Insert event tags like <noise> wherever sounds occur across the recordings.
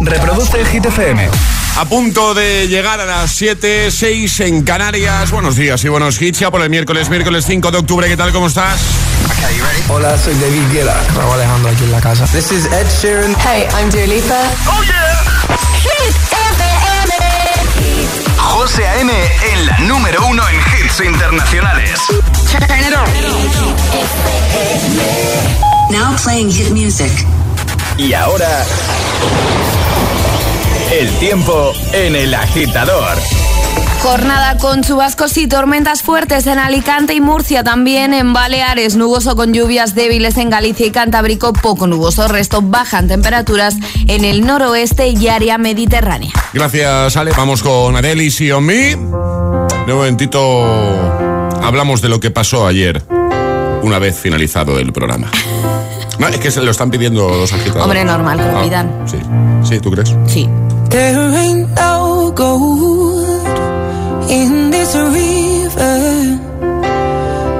Reproduce Hit FM. A punto de llegar a las 7, 6 en Canarias. Buenos días y buenos hits ya por el miércoles, miércoles 5 de octubre. ¿Qué tal? ¿Cómo estás? Hola, soy David Guetta. Raúl Alejandro aquí en la casa. This is Ed Sheeran. Hey, I'm Dua Lipa. Oh yeah. Hit FM. José A.M. en la número uno en hits internacionales. Turn it on. Now playing hit music. Y ahora... El tiempo en el agitador. Jornada con chubascos y tormentas fuertes en Alicante y Murcia, también en Baleares, nuboso con lluvias débiles en Galicia y Cantábrico, poco nuboso, resto bajan temperaturas en el noroeste y área mediterránea. Gracias, Ale. Vamos con Adele y On Me. De un momentito hablamos de lo que pasó ayer, una vez finalizado el programa. No, es que se lo están pidiendo los agitadores. Hombre, normal que lo Ah, pidan. sí. sí, ¿tú crees? Sí. There ain't no gold in this river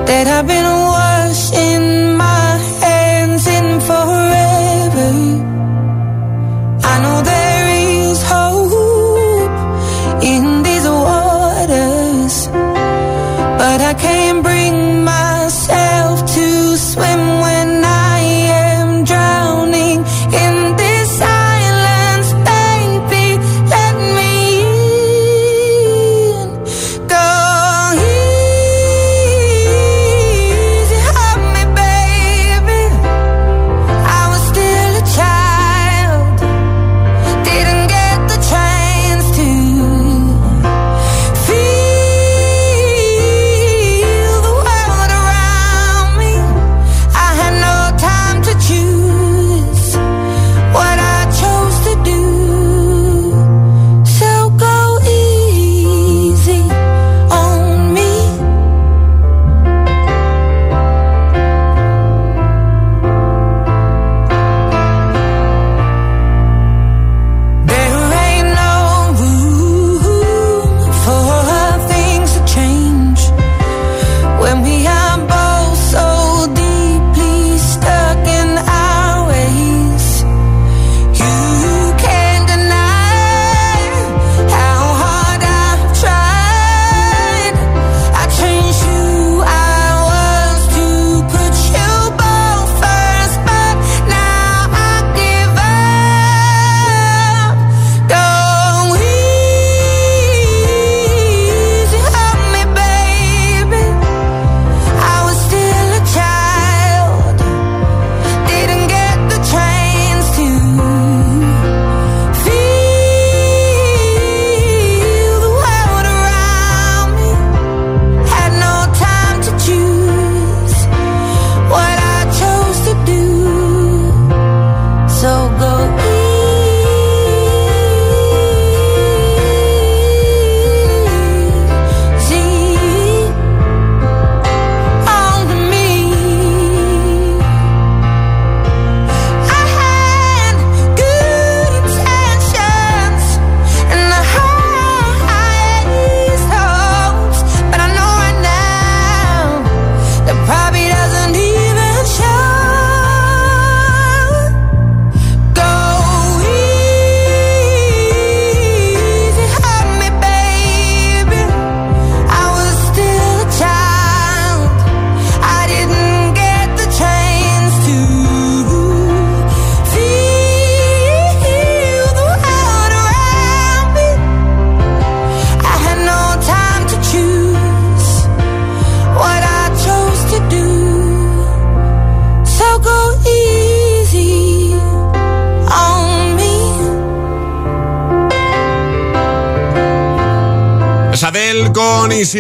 that I've been washing my hands in forever. I know there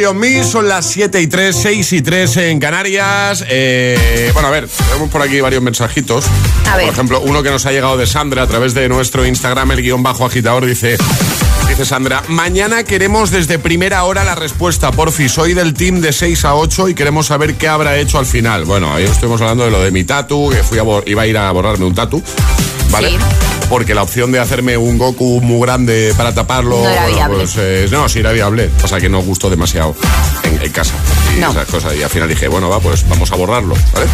on Me, son las 7 y 3, 6 y 3 en Canarias. Eh, bueno, a ver, tenemos por aquí varios mensajitos. A ver. Por ejemplo, uno que nos ha llegado de Sandra a través de nuestro Instagram, el guion bajo agitador, dice... Dice Sandra, mañana queremos desde primera hora la respuesta, porfi. Soy del team de 6 a 8 y queremos saber qué habrá hecho al final. Bueno, ahí estuvimos hablando de lo de mi tatu, que fui a iba a ir a borrarme un tatu, ¿vale? Sí. Porque la opción de hacerme un Goku muy grande para taparlo. No era viable. Pues, eh, no, sí era viable. O sea que no gustó demasiado en, en casa. Y No. esas cosas. Y al final dije, bueno, va, pues vamos a borrarlo. ¿vale?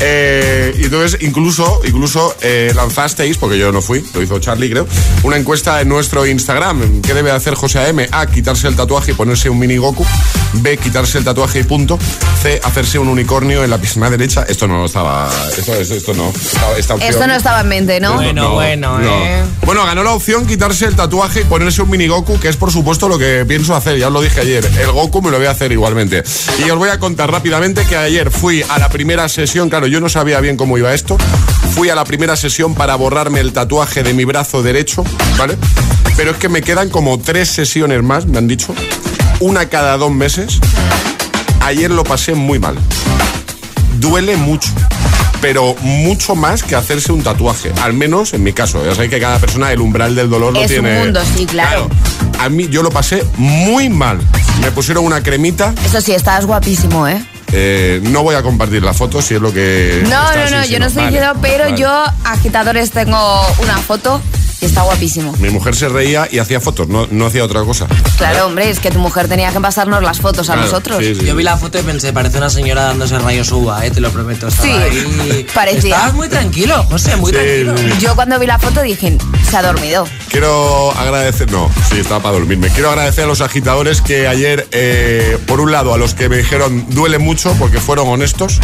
Eh, y entonces, incluso, incluso eh, lanzasteis, porque yo no fui, lo hizo Charlie, creo, una encuesta en nuestro Instagram. ¿Qué debe hacer José A.M.? A. Quitarse el tatuaje y ponerse un mini Goku. B. Quitarse el tatuaje y punto. C. Hacerse un unicornio en la piscina derecha. Esto no estaba. Esto, esto, esto no. Esta- esta opción- Esto no estaba en mente, ¿no? Bueno, bueno, ¿eh? Bueno, ganó la opción quitarse el tatuaje y ponerse un mini Goku, que es por supuesto lo que pienso hacer, ya os lo dije ayer. El Goku me lo voy a hacer igualmente. Y os voy a contar rápidamente que ayer fui a la primera sesión, claro, yo no sabía bien cómo iba esto. Fui a la primera sesión para borrarme el tatuaje de mi brazo derecho, ¿vale? Pero es que me quedan como tres sesiones más, me han dicho. Una cada dos meses. Ayer lo pasé muy mal duele mucho. Pero mucho más que hacerse un tatuaje. Al menos en mi caso. Ya sabéis que cada persona el umbral del dolor lo Es un tiene. mundo, sí, claro. A mí yo lo pasé muy mal. Me pusieron una cremita. Eso sí, estás guapísimo, ¿eh? eh, no voy a compartir la foto si es lo que. No, no, no, yo no estoy Vale, diciendo, pero vale. yo, agitadores, tengo una foto y está guapísimo. Mi mujer se reía y hacía fotos, no, no hacía otra cosa. Claro, hombre, es que tu mujer tenía que pasarnos las fotos a nosotros. sí, sí. Yo vi la foto y pensé, parece una señora dándose rayos uva, eh, te lo prometo. Estaba Sí, ahí. <laughs> parecía. Estabas muy tranquilo, José, muy Sí, tranquilo. sí. Yo cuando vi la foto dije, se ha dormido. Quiero agradecer, no, sí, estaba para dormirme. Quiero agradecer a los agitadores que ayer, eh, por un lado, a los que me dijeron duele mucho porque fueron honestos,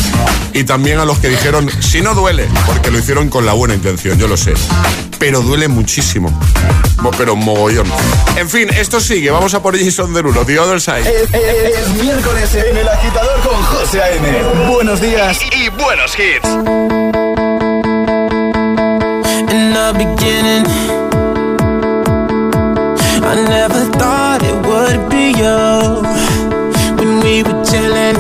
y también a los que dijeron si no duele, porque lo hicieron con la buena intención, yo lo sé. Pero duele muchísimo. Mo- Pero mogollón. En fin, esto sigue. Vamos a por Jason Derulo, The Other Side. Es, es- es miércoles en el agitador con José A.M. Buenos días y, y buenos hits. in the beginning. I never thought it would be you when we were chilling,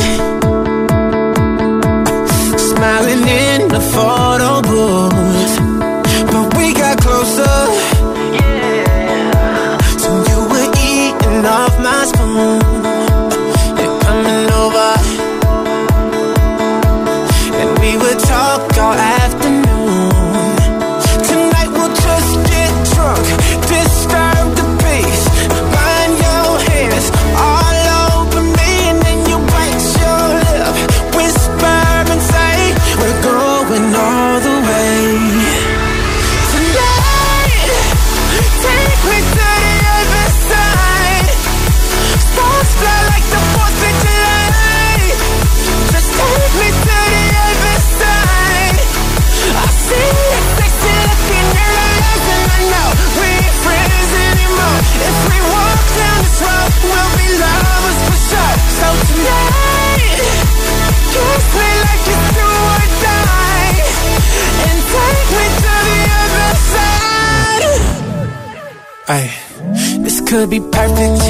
smiling in the photo could be perfect,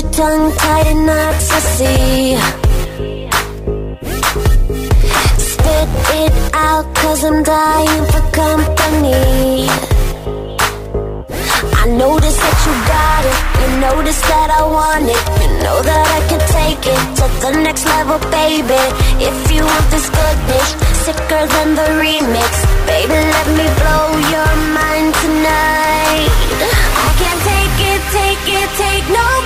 your tongue tied in knots, see. Spit it out, cause I'm dying for company. I notice that you got it, you notice that I want it. You know that I can take it to the next level, baby. If you want this goodness, sicker than the remix. Baby, let me blow your mind tonight. I can't take it, take it, take no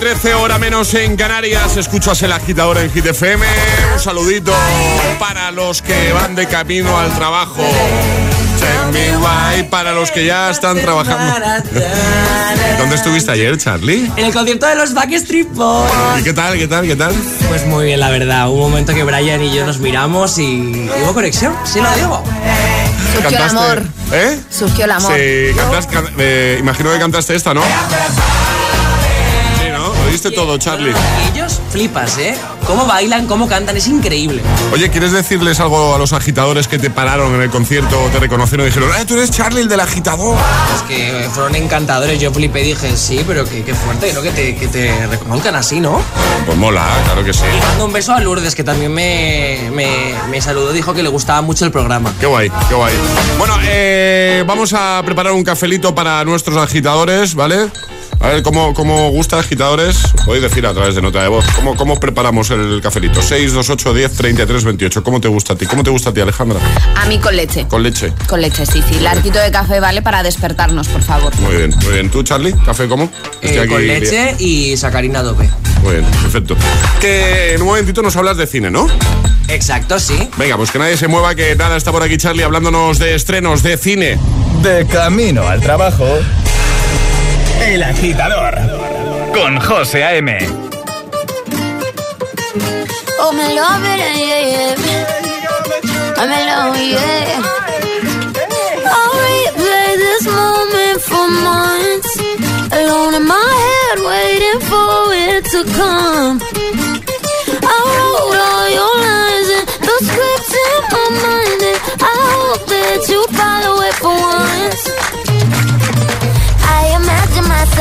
13 hora menos en Canarias. Escuchas el agitador en Hit FM. Un saludito para los que van de camino al trabajo. Why para los que ya están trabajando. ¿Dónde estuviste ayer, Charlie? En el concierto de los Backstreet Boys. ¿Y qué tal? ¿Qué tal? ¿Qué tal? Pues muy bien, la verdad. Hubo un momento que Brian y yo nos miramos y hubo conexión. Sí, lo digo. Surgió el amor. ¿Eh? Surgió el amor. Sí, cantas- can- eh, imagino que cantaste esta, ¿no? Diste todo, Charlie. Ellos flipas, ¿eh? Cómo bailan, cómo cantan, es increíble. Oye, ¿quieres decirles algo a los agitadores que te pararon en el concierto, te reconocieron y dijeron, ¡eh, tú eres Charlie, el del agitador! Es que fueron encantadores. Yo flipé y dije, sí, pero qué, qué fuerte, ¿no? Que te, que te reconozcan así, ¿no? Pues mola, claro que sí. Y mando un beso a Lourdes, que también me, me, me saludó, dijo que le gustaba mucho el programa. Qué guay, qué guay. Bueno, eh, vamos a preparar un cafelito para nuestros agitadores, ¿vale? A ver, ¿cómo, cómo gusta, agitadores? Podéis decir a través de nota de voz. ¿Cómo, cómo preparamos el cafelito? 6, 2, 8, 10, 33, 28. ¿Cómo te gusta a ti? ¿Cómo te gusta a ti, Alejandra? A mí con leche. Con leche. Con leche, sí, sí. Larguito de café vale para despertarnos, por favor. Muy bien, muy bien. ¿Tú, Charlie? ¿Café cómo? Estoy Eh, aquí- con leche y sacarina dope. Muy bien, perfecto. Que en un momentito nos hablas de cine, ¿no? Exacto, sí. Venga, pues que nadie se mueva, que nada, está por aquí Charlie hablándonos de estrenos de cine. De camino al trabajo. El agitador con José A.M. Oh, me love it, yeah, oh, yeah. I'm in love, yeah. I'll replay this moment for months. Alone in my head, waiting for it to come. I wrote all your lines and the scripts in my mind. And I hope that you follow it for once.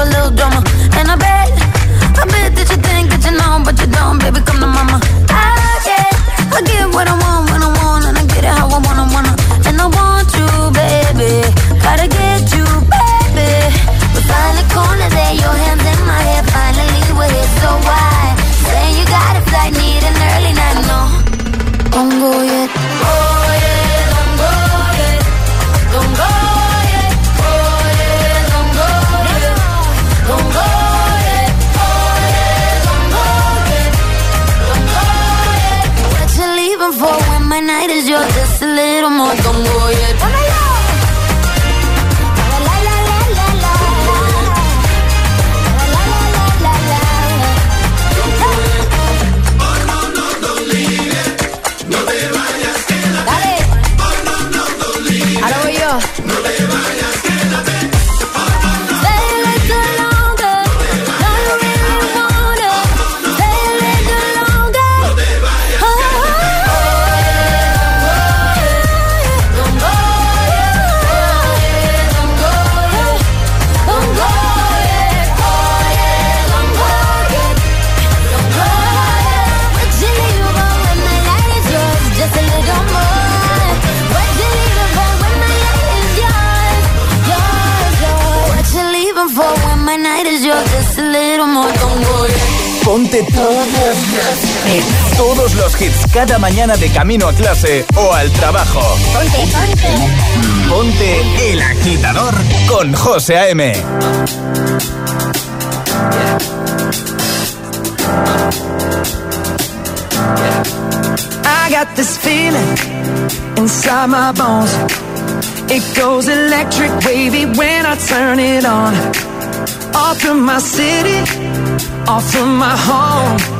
A little drama. And I bet, I bet that you think that you know, but you don't, baby, come to mama. Los hits cada mañana de camino a clase o al trabajo. Ponte, ponte. Ponte el agitador con José A.M. I got this feeling inside my bones. It goes electric wavy when I turn it on. Off from my city, off from my home.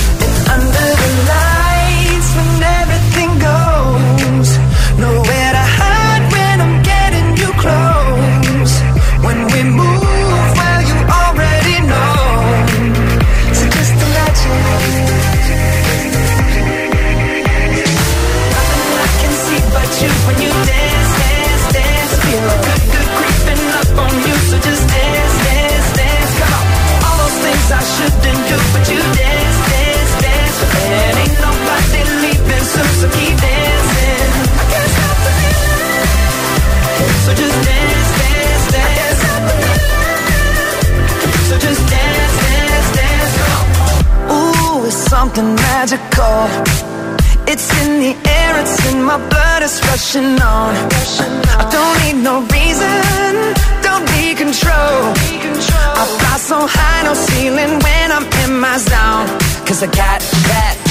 Something magical. It's in the air, it's in my blood, it's rushing on. I don't need no reason, don't be control. I fly so high, no ceiling when I'm in my zone. Cause I got that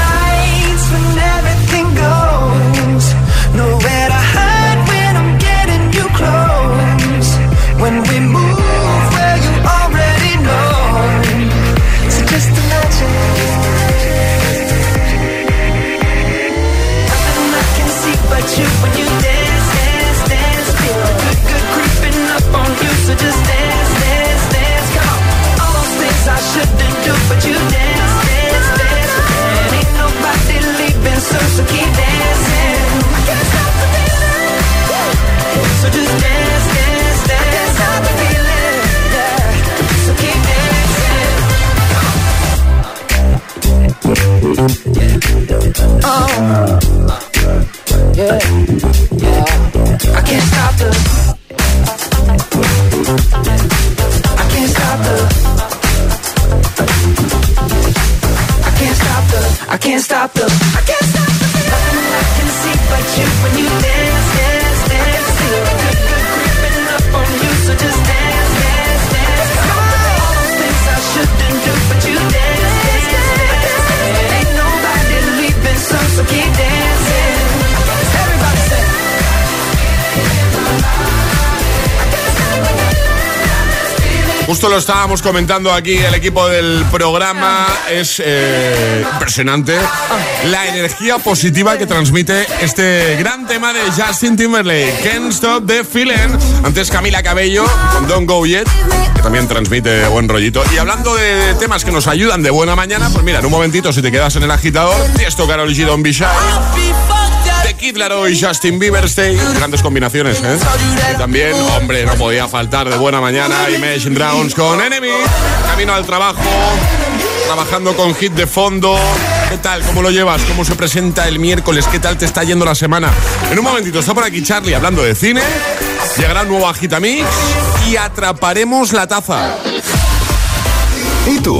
I can't stop the I can't stop the feeling. Nothing I can see but you when you dance. So keep dancing. Justo lo estábamos comentando aquí, el equipo del programa es eh, impresionante la energía positiva que transmite este gran tema de Justin Timberlake, Can't Stop the Feeling. Antes Camila Cabello con Don't Go Yet, que también transmite buen rollito. Y hablando de temas que nos ayudan de buena mañana, pues mira, en un momentito si te quedas en el agitador, Tiesto, Carol G, Shy. De Kid Laroi y Justin Bieber Stay. Grandes combinaciones, ¿eh? Y también, hombre, no podía faltar de buena mañana Imagine Dragons con Enemy. Camino al trabajo, trabajando con hit de fondo. ¿Qué tal? ¿Cómo lo llevas? ¿Cómo se presenta el miércoles? ¿Qué tal te está yendo la semana? En un momentito está por aquí Charlie hablando de cine. Llegará un nuevo Agitamix y atraparemos la taza. ¿Y tú?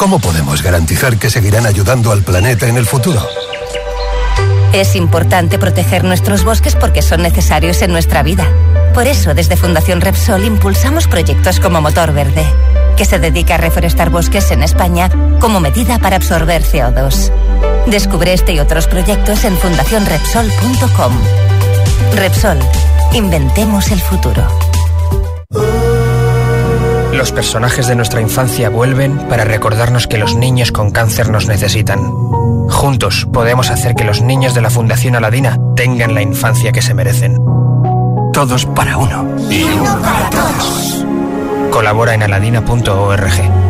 ¿Cómo podemos garantizar que seguirán ayudando al planeta en el futuro? Es importante proteger nuestros bosques porque son necesarios en nuestra vida. Por eso, desde Fundación Repsol impulsamos proyectos como Motor Verde, que se dedica a reforestar bosques en España como medida para absorber CO2. Descubre este y otros proyectos en fundacionrepsol.com. Repsol, inventemos el futuro. Los personajes de nuestra infancia vuelven para recordarnos que los niños con cáncer nos necesitan. Juntos podemos hacer que los niños de la Fundación Aladina tengan la infancia que se merecen. Todos para uno. Y uno para todos. Colabora en aladina.org.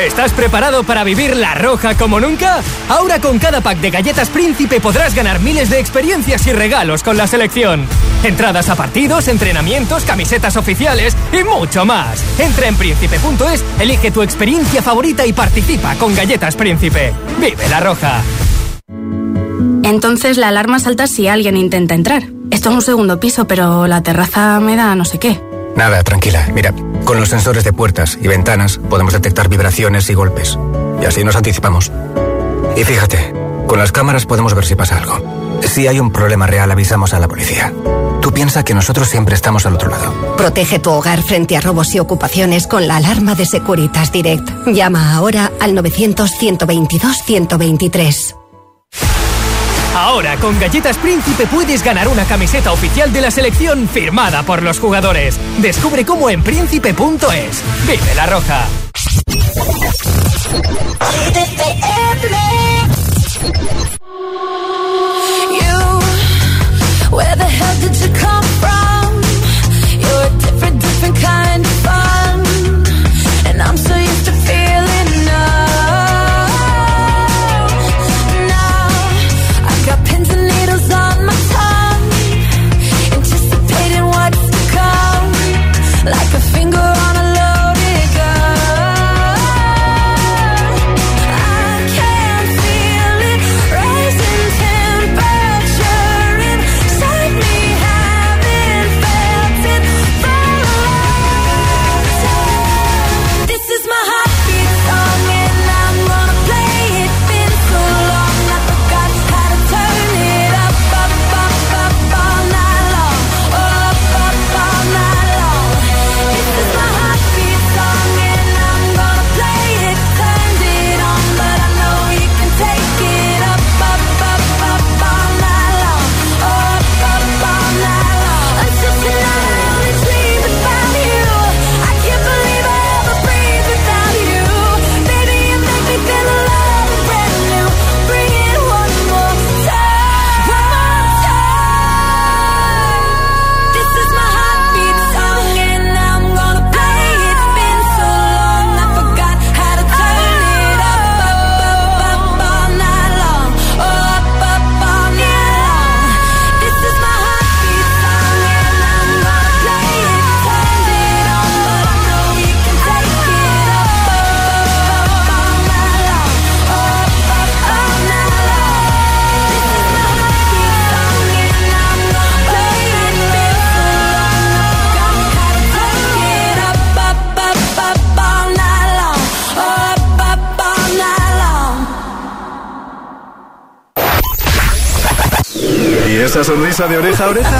¿Estás preparado para vivir la roja como nunca? Ahora con cada pack de galletas Príncipe podrás ganar miles de experiencias y regalos con la selección. Entradas a partidos, entrenamientos, camisetas oficiales y mucho más. Entra en príncipe.es, elige tu experiencia favorita y participa con Galletas Príncipe. Vive la roja. Entonces la alarma salta si alguien intenta entrar. Esto es un segundo piso, pero la terraza me da no sé qué. Nada, tranquila. Mira, con los sensores de puertas y ventanas podemos detectar vibraciones y golpes. Y así nos anticipamos. Y fíjate, con las cámaras podemos ver si pasa algo. Si hay un problema real, avisamos a la policía. Tú piensa que nosotros siempre estamos al otro lado. Protege tu hogar frente a robos y ocupaciones con la alarma de Securitas Direct. Llama ahora al 900-122-123. Ahora con Galletas Príncipe puedes ganar una camiseta oficial de la selección firmada por los jugadores. Descubre cómo en príncipe.es. Vive la roja. Sonrisa de oreja a oreja?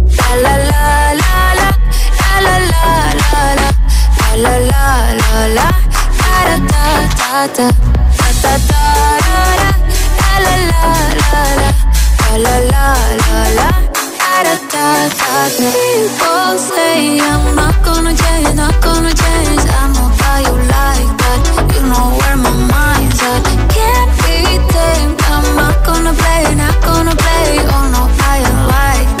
La la la la la, la la la la la, la la la la la, la la la la. People say I'm not gonna change, not gonna change. I know how you like that. You know where my mind's at. Can't be tamed. I'm not gonna play, not gonna play. Oh no, I ain't like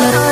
da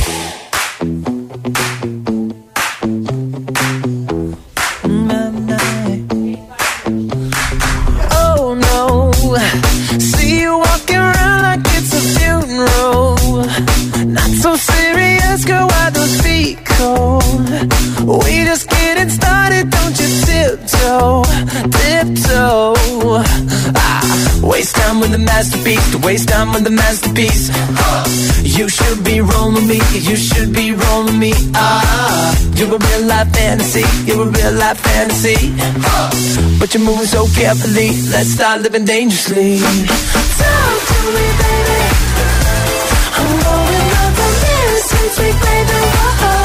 fantasy. But you're moving so carefully, let's start living dangerously. Talk to me, baby. I'm going up on this, sweet, sweet baby. Whoa.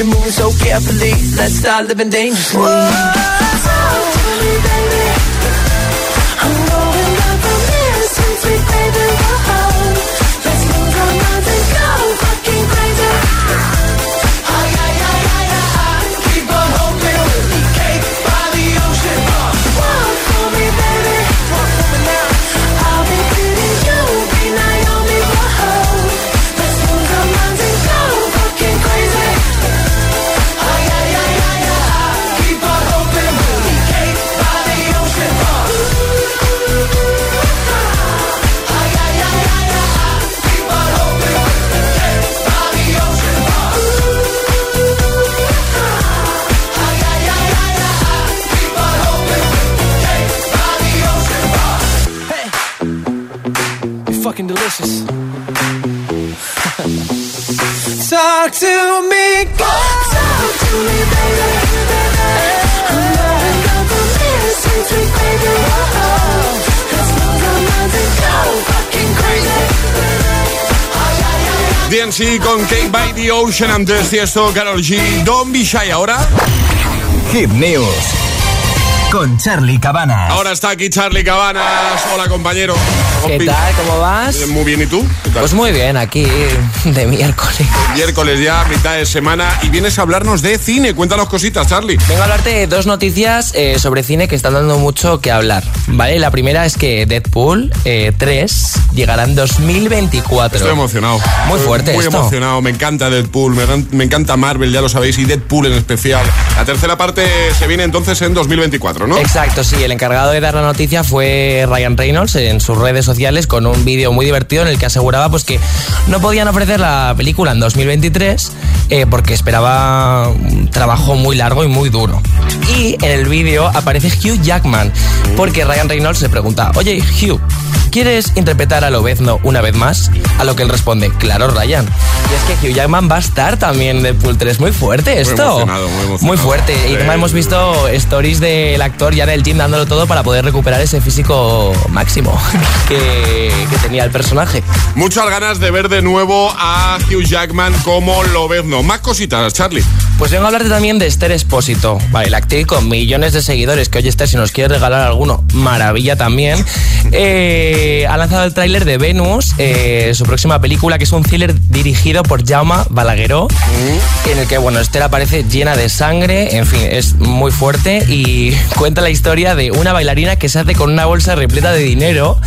You're moving so carefully, let's start living dangerously. Me, baby. I'm going baby. DNC con Cake by the Ocean antes Tiesto, Carol G. Don't be shy ahora. Hit News con Charlie Cabanas. Ahora está aquí Charlie Cabanas. Hola, compañero. ¿Qué tal? ¿Cómo vas? Muy bien, ¿y tú? ¿Qué tal? Pues muy bien, aquí de miércoles. Miércoles ya, mitad de semana, y vienes a hablarnos de cine. Cuéntanos cositas, Charlie. Vengo a hablarte de dos noticias eh, sobre cine que están dando mucho que hablar. ¿Vale? La primera es que Deadpool eh, 3 llegará en 2024. Estoy emocionado. Muy fuerte Muy esto. emocionado. Me encanta Deadpool, me encanta Marvel, ya lo sabéis, y Deadpool en especial. La tercera parte se viene entonces en 2024, ¿no? Exacto, sí. El encargado de dar la noticia fue Ryan Reynolds en sus redes sociales con un vídeo muy divertido en el que aseguraba pues que no podían ofrecer la película en 2023 eh, porque esperaba un trabajo muy largo y muy duro. Y en el vídeo aparece Hugh Jackman porque Ryan Reynolds le pregunta, oye Hugh, ¿quieres interpretar a Lobezno una vez más? A lo que él responde, claro Ryan. Y es que Hugh Jackman va a estar también en Deadpool 3. Muy fuerte esto. emocionado, muy emocionado. Muy fuerte. Y además hemos visto stories del actor ya en el gym dándolo todo para poder recuperar ese físico máximo <laughs> que, que tenía el personaje. Muchas ganas de ver de nuevo a Hugh Jackman como Lobezno. Más cositas, Charlie. Pues vengo a hablarte también de Esther Espósito, vale, la actriz con millones de seguidores, que oye Esther, si nos quieres regalar alguno, maravilla también. <laughs> Eh, ha lanzado el tráiler de Venus, eh, su próxima película, que es un thriller dirigido por Jaume Balagueró, en el que, bueno, Esther aparece llena de sangre, en fin, es muy fuerte y cuenta la historia de una bailarina que se hace con una bolsa repleta de dinero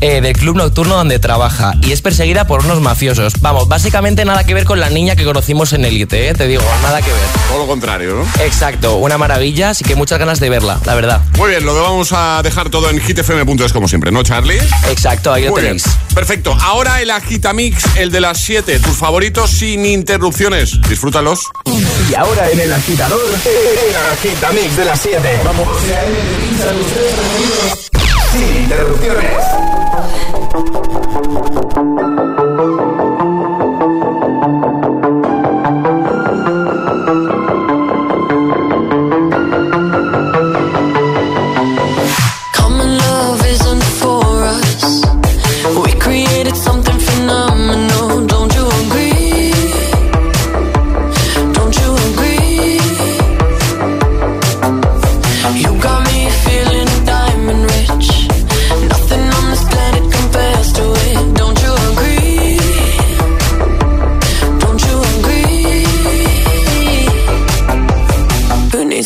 eh, del club nocturno donde trabaja y es perseguida por unos mafiosos. Vamos, básicamente nada que ver con la niña que conocimos en Elite, ¿eh? te digo, nada que ver. Todo lo contrario, ¿no? Exacto, una maravilla, así que muchas ganas de verla, la verdad. Muy bien, lo que vamos a dejar todo en hitfm.es como siempre, ¿no, Charlie? Exacto, ahí lo bien. tenéis. Perfecto. Ahora el Agitamix, el de las 7. Tus favoritos sin interrupciones. Disfrútalos. Y ahora en el agitador, el agitamix de las 7. Vamos. Sin interrupciones.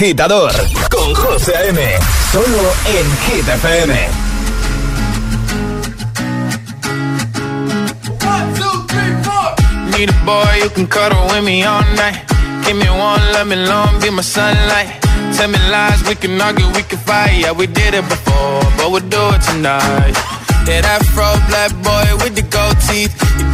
Agitador con José A.M. Solo en Hit FM. Need a boy you can cuddle with me all night. Give me one, let me long, be my sunlight. Tell me lies, we can argue, we can fight. Yeah, we did it before, but we'll do it tonight. Yeah, that fro black boy with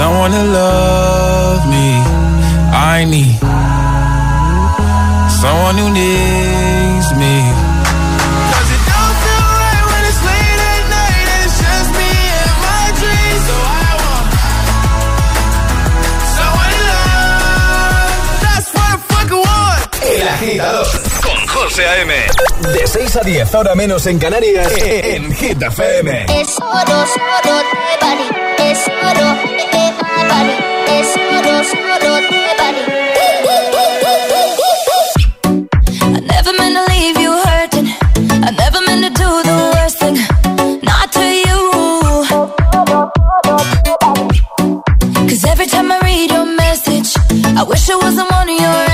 someone to love me. I need someone who needs me. José A.M. De 6 a 10, ahora menos en Canarias, en Hit FM. Es oro, solo de Bali. Es oro, de Bali. Es oro, solo de Bali. I never meant to leave you hurting. I never meant to do the worst thing. Not to you. Cause every time I read your message, I wish I wasn't one of your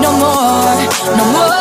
no more, no more.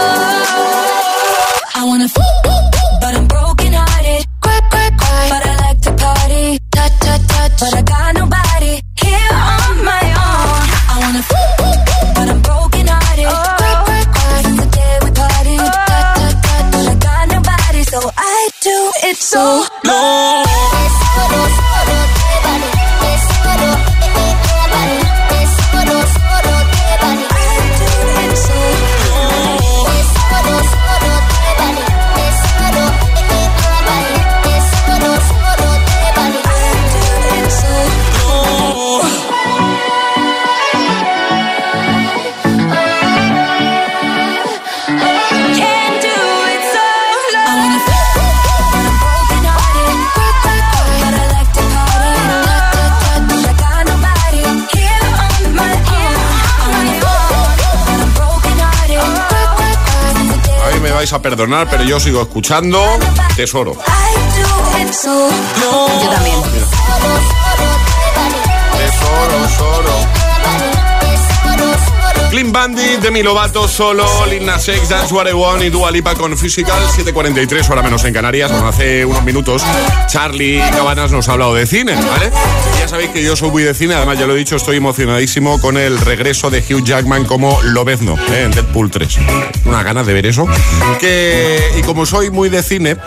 Perdonar, pero yo sigo escuchando Tesoro. Bandit, Demi Lovato, Solo, Lil Nas X, That's What I y Dua Lipa con Physical, 7.43, hora menos en Canarias. Bueno, hace unos minutos Charlie Cabanas nos ha hablado de cine, ¿vale? Ya sabéis que yo soy muy de cine, además ya lo he dicho, estoy emocionadísimo con el regreso de Hugh Jackman como Lobezno ¿eh? en Deadpool 3. Una ganas de ver eso. Que, y como soy muy de cine,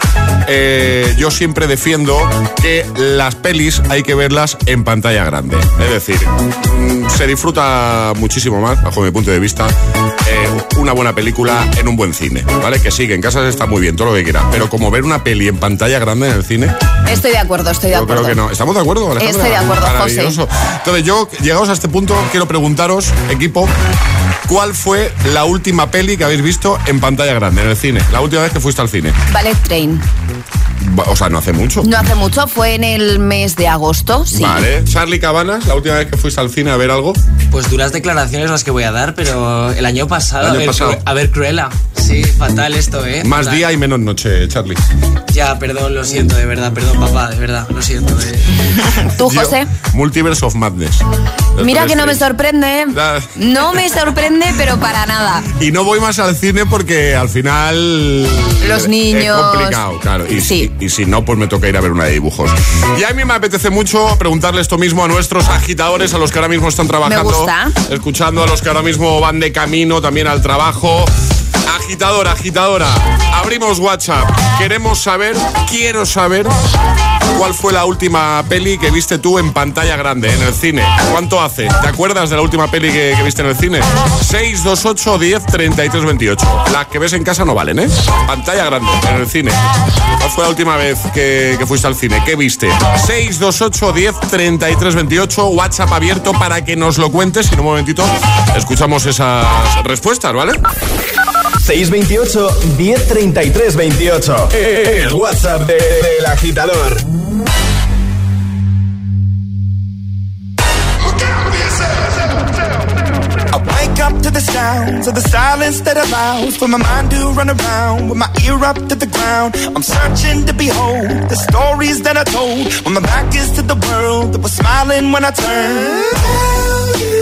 eh, yo siempre defiendo que las pelis hay que verlas en pantalla grande. Es decir, mm, se disfruta muchísimo más, bajo mi punto de vista, eh, una buena película en un buen cine, ¿vale? Que sí, que en casa está muy bien, todo lo que quiera, pero como ver una peli en pantalla grande en el cine, Estoy de acuerdo, estoy de yo acuerdo. creo que no. ¿Estamos de acuerdo, Alejandra? Estoy de acuerdo, José. Entonces yo, llegados a este punto, quiero preguntaros, equipo, ¿cuál fue la última peli que habéis visto en pantalla grande, en el cine? La última vez que fuiste al cine. Ballet Train. O sea, no hace mucho. No hace mucho, fue en el mes de agosto, sí. Vale. Charlie Cabanas, la última vez que fuiste al cine a ver algo. Pues duras declaraciones las que voy a dar, pero el año pasado, El año a, ver, pasado. A ver Cruella. Sí, fatal esto, ¿eh? Más Fatal. día y menos noche, Charlie. Ya, perdón, lo siento, de verdad, perdón, papá, de verdad, lo siento. eh. <laughs> ¿Tú, Yo- José? Multiverse of Madness. Mira que no me sorprende. Da- No me sorprende, pero para nada. Y no voy más al cine porque al final. Los niños. Es complicado, claro. Y, Sí. Y, si no, pues me toca ir a ver una de dibujos. Y a mí me apetece mucho preguntarle esto mismo a nuestros agitadores, a los que ahora mismo están trabajando. gusta. Escuchando a los que ahora mismo van de camino también al trabajo. Agitadora, agitadora. Abrimos WhatsApp. Queremos saber, quiero saber cuál fue la última peli que viste tú en pantalla grande, en el cine. ¿Cuánto hace? ¿Te acuerdas de la última peli que, viste en el cine? 628 10 33 28. Las que ves en casa no valen, ¿eh? Pantalla grande, en el cine. ¿Cuál fue la última vez que, que fuiste al cine? ¿Qué viste? 628 10 33 28. WhatsApp abierto para que nos lo cuentes. Y en un momentito escuchamos esas respuestas, ¿vale? 628 1033 28. El WhatsApp de- del agitador. I wake up to the sounds of the silence that allows for my mind to run around with my ear up to the ground. I'm searching to behold the stories that I told when my back is to the world that was smiling when I turned.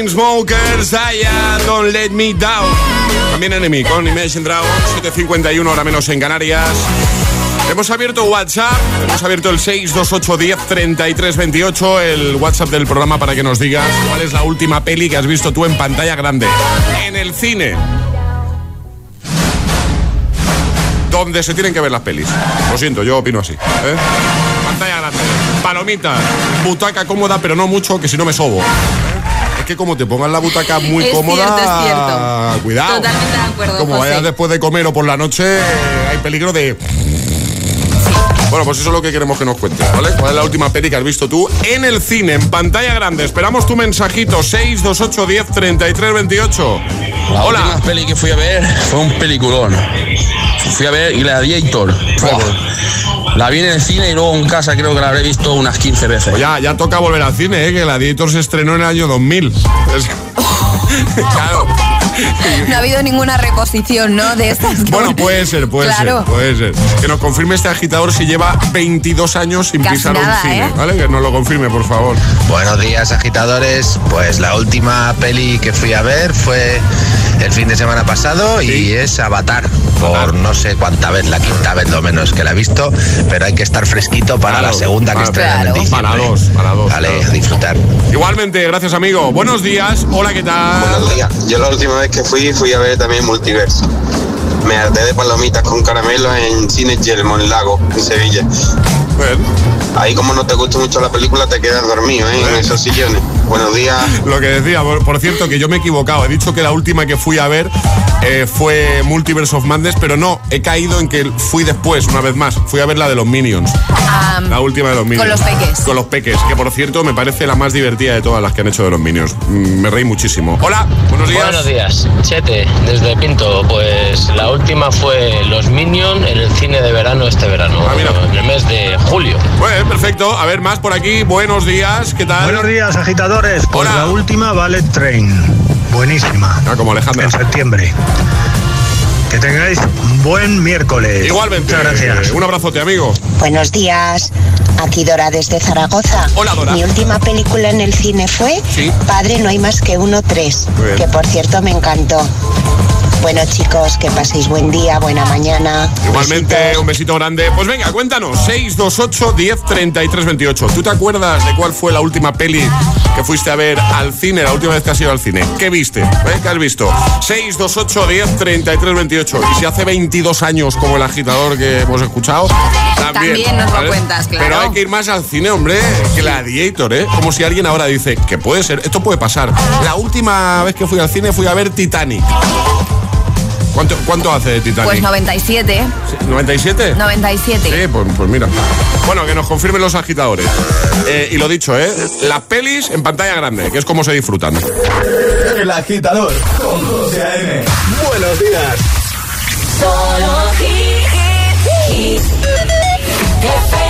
Chainsmokers, Daya, Don't Let Me Down. También Enemy con Imagine Dragons, 7.51 hora menos en Canarias. Hemos abierto WhatsApp, hemos abierto el 628103328, el WhatsApp del programa para que nos digas cuál es la última peli que has visto tú en pantalla grande. En el cine. Donde se tienen que ver las pelis. Lo siento, yo opino así. ¿eh? Pantalla grande, palomitas, butaca cómoda, pero no mucho, que si no me sobo. Que como te pongan la butaca muy Es cómoda, cierto, es cierto. cuidado. Totalmente de acuerdo, Como José. vayas después de comer o por la noche, eh, hay peligro de... Bueno, pues eso es lo que queremos que nos cuentes, ¿vale? ¿Cuál es la última peli que has visto tú en el cine, en pantalla grande? Esperamos tu mensajito, 628 10 33 28. La Hola. última peli que fui a ver fue un peliculón. Fui a ver Gladiator. La vi en el cine y luego en casa creo que la habré visto unas 15 veces. Pues ya, ya toca volver al cine, ¿eh? Que Gladiator se estrenó en el año 2000. Es- <laughs> claro. <laughs> No ha habido ninguna reposición, ¿no? De estas. que- Bueno, puede <laughs> ser, puede Claro. ser, puede ser. Que nos confirme este agitador si lleva 22 años sin Casi pisar nada, un cine, ¿eh? ¿vale? Que nos lo confirme, por favor. Buenos días agitadores, pues la última peli que fui a ver fue el fin de semana pasado y es Avatar, por no sé cuánta vez, la quinta vez lo menos que la he visto, pero hay que estar fresquito para Claro, la segunda que para- estrenan en diciembre. Para dos, para dos. Vale, claro. a disfrutar. Igualmente, gracias amigo. Buenos días, hola, ¿qué tal? Buenos días. Yo la última vez que fui, fui a ver también Multiverso. Me harté de palomitas con caramelo en Cine Yelmo, en Lago, en Sevilla. Ahí como no te gusta mucho la película, te quedas dormido ¿eh? en esos sillones. Buenos días. Lo que decía, por, por cierto, que yo me he equivocado. He dicho que la última que fui a ver eh, fue Multiverse of Madness, pero no, he caído en que fui después, una vez más. Fui a ver la de los Minions. Ah, La última de los Minions. los peques. Con los peques, que por cierto me parece la más divertida de todas las que han hecho de los Minions. Mm, Me reí muchísimo. Hola, buenos días. Buenos días, Chete, desde Pinto. Pues la última fue Los Minion en el cine de verano este verano, en el mes de julio. Bueno, perfecto. A ver, más por aquí. Buenos días, ¿qué tal? Buenos días, agitadores. Pues la última Ballet Train. Buenísima. Ah, como Alejandra. En septiembre. Que tengáis un buen miércoles. Igualmente. Muchas gracias. Un abrazote, amigo. Buenos días, aquí Dora desde Zaragoza. Hola, Dora. Mi última película en el cine fue Padre no hay más que uno tres, que por cierto me encantó. Bueno chicos, que paséis buen día, buena mañana. Igualmente, un besito grande. Pues venga, cuéntanos. 628 10 33 28. ¿Tú te acuerdas de cuál fue la última peli que fuiste a ver al cine, la última vez que has ido al cine? ¿Qué viste? ¿Eh? ¿Qué has visto? 628 10 33 28. Y si hace 22 años, como el agitador que hemos escuchado, también. También nos lo ¿vale? cuentas, claro. Pero hay que ir más al cine, hombre. Gladiator, ¿eh? Como si alguien ahora dice que puede ser, esto puede pasar. La última vez que fui al cine fui a ver Titanic. ¿Cuánto, cuánto hace de Titanic? Pues 97. ¿97? 97. Sí, pues, pues mira. Bueno, que nos confirmen los agitadores. Eh, y lo dicho, ¿eh? Las pelis en pantalla grande, que es como se disfrutan. El agitador con José A.M. Buenos días. Solo hit, hit, FM.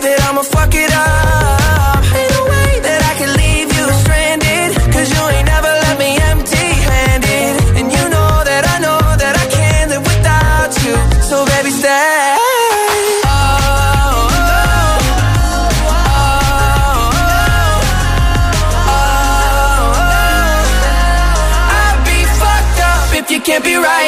And I'm afraid that I'ma fuck it up. Ain't no way that I can leave you stranded. Cause you ain't never left me empty handed. And you know that I know that I can't live without you. So baby, stay. Oh, oh, I'd be fucked up if you can't be right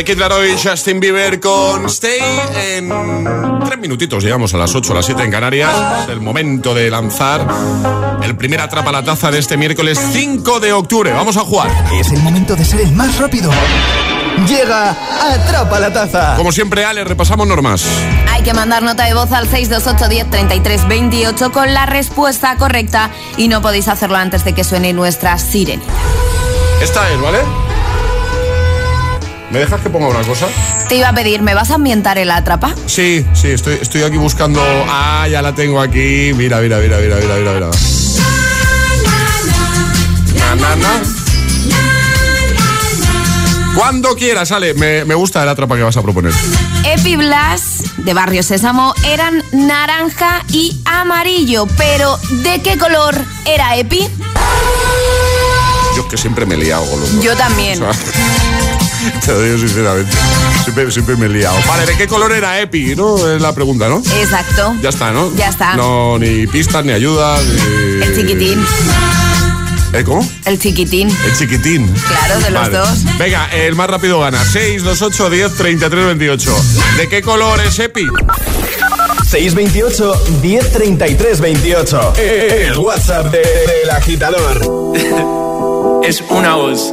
De Kid Laroi y Justin Bieber con Stay en tres minutitos, llegamos a las 8, a las 7 en Canarias. Es el momento de lanzar el primer atrapa la taza de este miércoles 5 de octubre. Vamos a jugar. Es el momento de ser el más rápido. Llega Atrapa la Taza. Como siempre, Ale, repasamos normas. Hay que mandar nota de voz al 628 10 33 28 con la respuesta correcta y no podéis hacerlo antes de que suene nuestra sirena. Esta es, ¿vale? ¿Me dejas que ponga una cosa? Te iba a pedir, ¿me vas a ambientar el atrapa? Sí, sí, estoy, estoy aquí buscando. Ah, ya la tengo aquí. Mira, mira, mira, mira, mira, mira. mira. Na, na, na. Cuando quieras, Ale. Me, me gusta el atrapa que vas a proponer. Epi Blas de Barrio Sésamo eran naranja y amarillo, pero ¿de qué color era Epi? Yo que siempre me he liado con los. Yo también. <laughs> O sea, <laughs> te lo digo sinceramente. Siempre, siempre me he liado. Vale, ¿de qué color era Epi? ¿No? Es la pregunta, ¿no? Exacto. Ya está, ¿no? Ya está. No, ni pistas, ni ayudas, ni... El chiquitín. ¿Eh, cómo? El chiquitín. El chiquitín. Claro, de los Vale. dos. Venga, el más rápido gana. 6, 2, 8, 10, 33, 28. ¿De qué color es Epi? 628 1033 28. El WhatsApp del de, El agitador. <laughs> es una voz.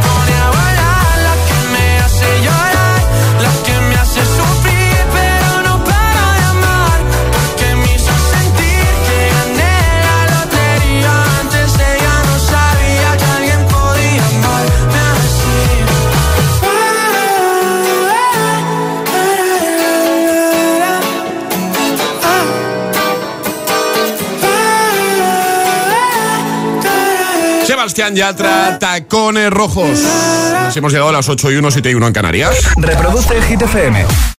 Sebastián Yatra, tacones rojos. Nos hemos llegado a las 8 y 1, 7 y 1 en Canarias. Reproduce el.